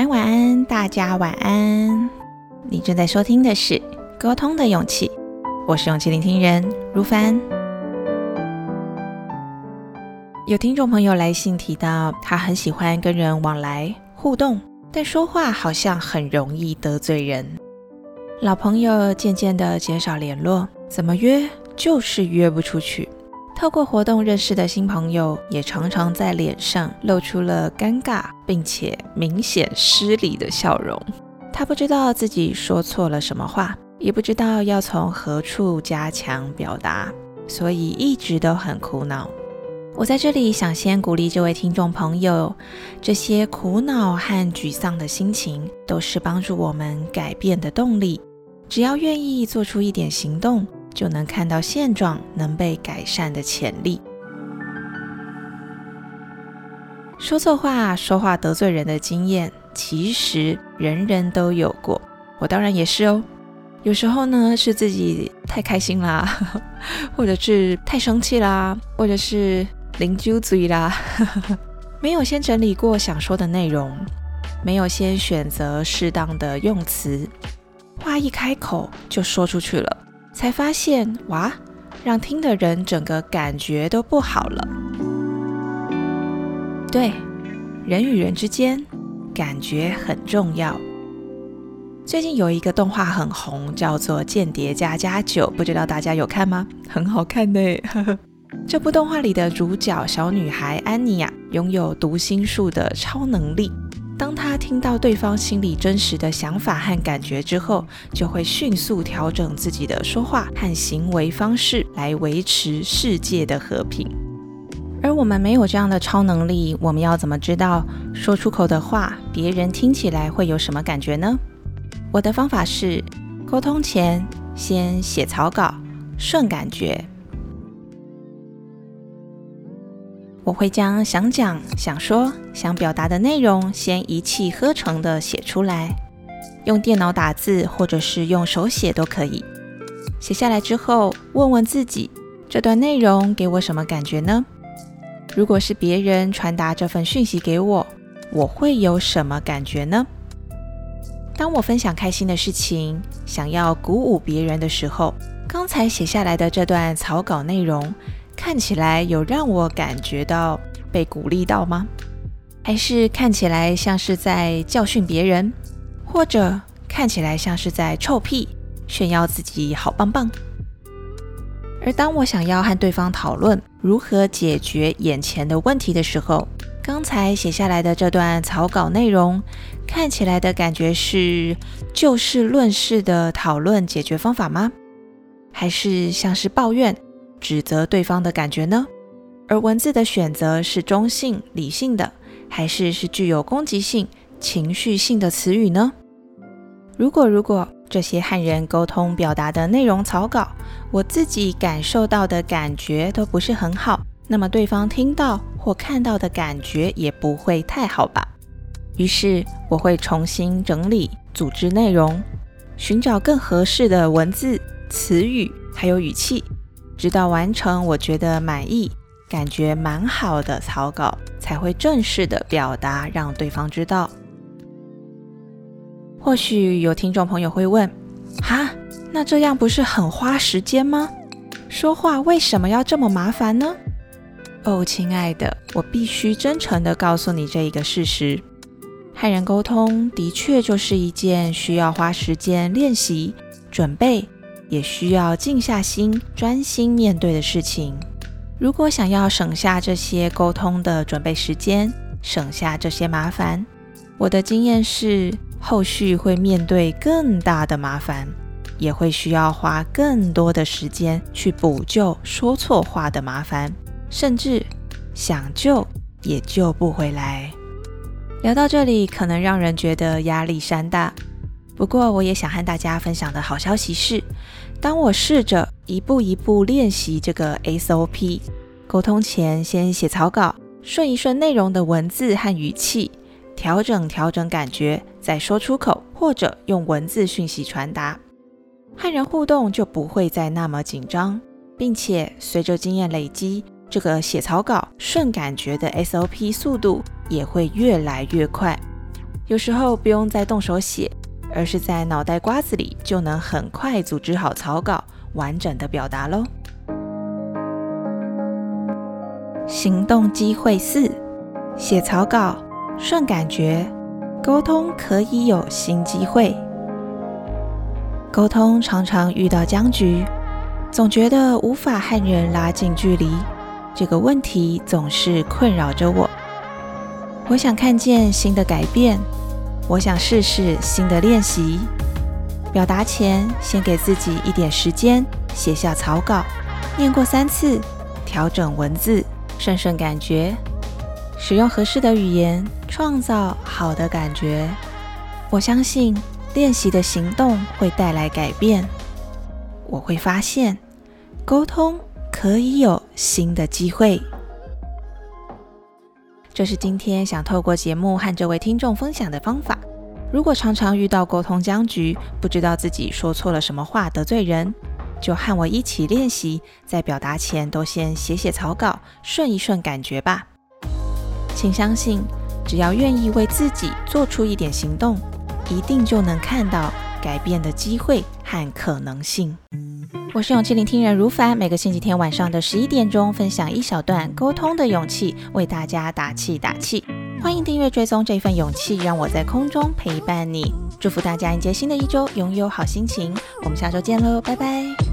晚安，晚安，大家晚安。你正在收听的是《沟通的勇气》，我是勇气聆听人如凡。有听众朋友来信提到，他很喜欢跟人往来互动，但说话好像很容易得罪人。老朋友渐渐的减少联络，怎么约就是约不出去。透过活动认识的新朋友，也常常在脸上露出了尴尬并且明显失礼的笑容。他不知道自己说错了什么话，也不知道要从何处加强表达，所以一直都很苦恼。我在这里想先鼓励这位听众朋友，这些苦恼和沮丧的心情都是帮助我们改变的动力。只要愿意做出一点行动。就能看到现状能被改善的潜力。说错话、说话得罪人的经验，其实人人都有过，我当然也是哦。有时候呢，是自己太开心啦，或者是太生气啦，或者是零酒嘴啦，没有先整理过想说的内容，没有先选择适当的用词，话一开口就说出去了。才发现，哇，让听的人整个感觉都不好了。对，人与人之间感觉很重要。最近有一个动画很红，叫做《间谍加加酒》，不知道大家有看吗？很好看呢。这部动画里的主角小女孩安妮亚拥有读心术的超能力。当他听到对方心里真实的想法和感觉之后，就会迅速调整自己的说话和行为方式，来维持世界的和平。而我们没有这样的超能力，我们要怎么知道说出口的话，别人听起来会有什么感觉呢？我的方法是，沟通前先写草稿，顺感觉。我会将想讲、想说、想表达的内容先一气呵成的写出来，用电脑打字或者是用手写都可以。写下来之后，问问自己，这段内容给我什么感觉呢？如果是别人传达这份讯息给我，我会有什么感觉呢？当我分享开心的事情，想要鼓舞别人的时候，刚才写下来的这段草稿内容。看起来有让我感觉到被鼓励到吗？还是看起来像是在教训别人，或者看起来像是在臭屁炫耀自己好棒棒？而当我想要和对方讨论如何解决眼前的问题的时候，刚才写下来的这段草稿内容看起来的感觉是就事论事的讨论解决方法吗？还是像是抱怨？指责对方的感觉呢？而文字的选择是中性、理性的，还是是具有攻击性、情绪性的词语呢？如果如果这些和人沟通表达的内容草稿，我自己感受到的感觉都不是很好，那么对方听到或看到的感觉也不会太好吧？于是我会重新整理、组织内容，寻找更合适的文字、词语还有语气。直到完成我觉得满意、感觉蛮好的草稿，才会正式的表达，让对方知道。或许有听众朋友会问：哈，那这样不是很花时间吗？说话为什么要这么麻烦呢？哦，亲爱的，我必须真诚的告诉你这一个事实：和人沟通的确就是一件需要花时间练习、准备。也需要静下心、专心面对的事情。如果想要省下这些沟通的准备时间，省下这些麻烦，我的经验是，后续会面对更大的麻烦，也会需要花更多的时间去补救说错话的麻烦，甚至想救也救不回来。聊到这里，可能让人觉得压力山大。不过，我也想和大家分享的好消息是，当我试着一步一步练习这个 SOP，沟通前先写草稿，顺一顺内容的文字和语气，调整调整感觉，再说出口，或者用文字讯息传达，和人互动就不会再那么紧张，并且随着经验累积，这个写草稿顺感觉的 SOP 速度也会越来越快。有时候不用再动手写，而是在脑袋瓜子里就能很快组织好草稿，完整的表达喽。行动机会四：写草稿顺感觉，沟通可以有新机会。沟通常常遇到僵局，总觉得无法和人拉近距离，这个问题总是困扰着我。我想看见新的改变。我想试试新的练习。表达前，先给自己一点时间，写下草稿，念过三次，调整文字，顺顺感觉，使用合适的语言，创造好的感觉。我相信练习的行动会带来改变。我会发现，沟通可以有新的机会。这是今天想透过节目和这位听众分享的方法。如果常常遇到沟通僵局，不知道自己说错了什么话得罪人，就和我一起练习，在表达前都先写写草稿，顺一顺感觉吧。请相信，只要愿意为自己做出一点行动，一定就能看到改变的机会和可能性。我是勇气聆听人如凡，每个星期天晚上的十一点钟，分享一小段沟通的勇气，为大家打气打气。欢迎订阅追踪这份勇气，让我在空中陪伴你。祝福大家迎接新的一周，拥有好心情。我们下周见喽，拜拜。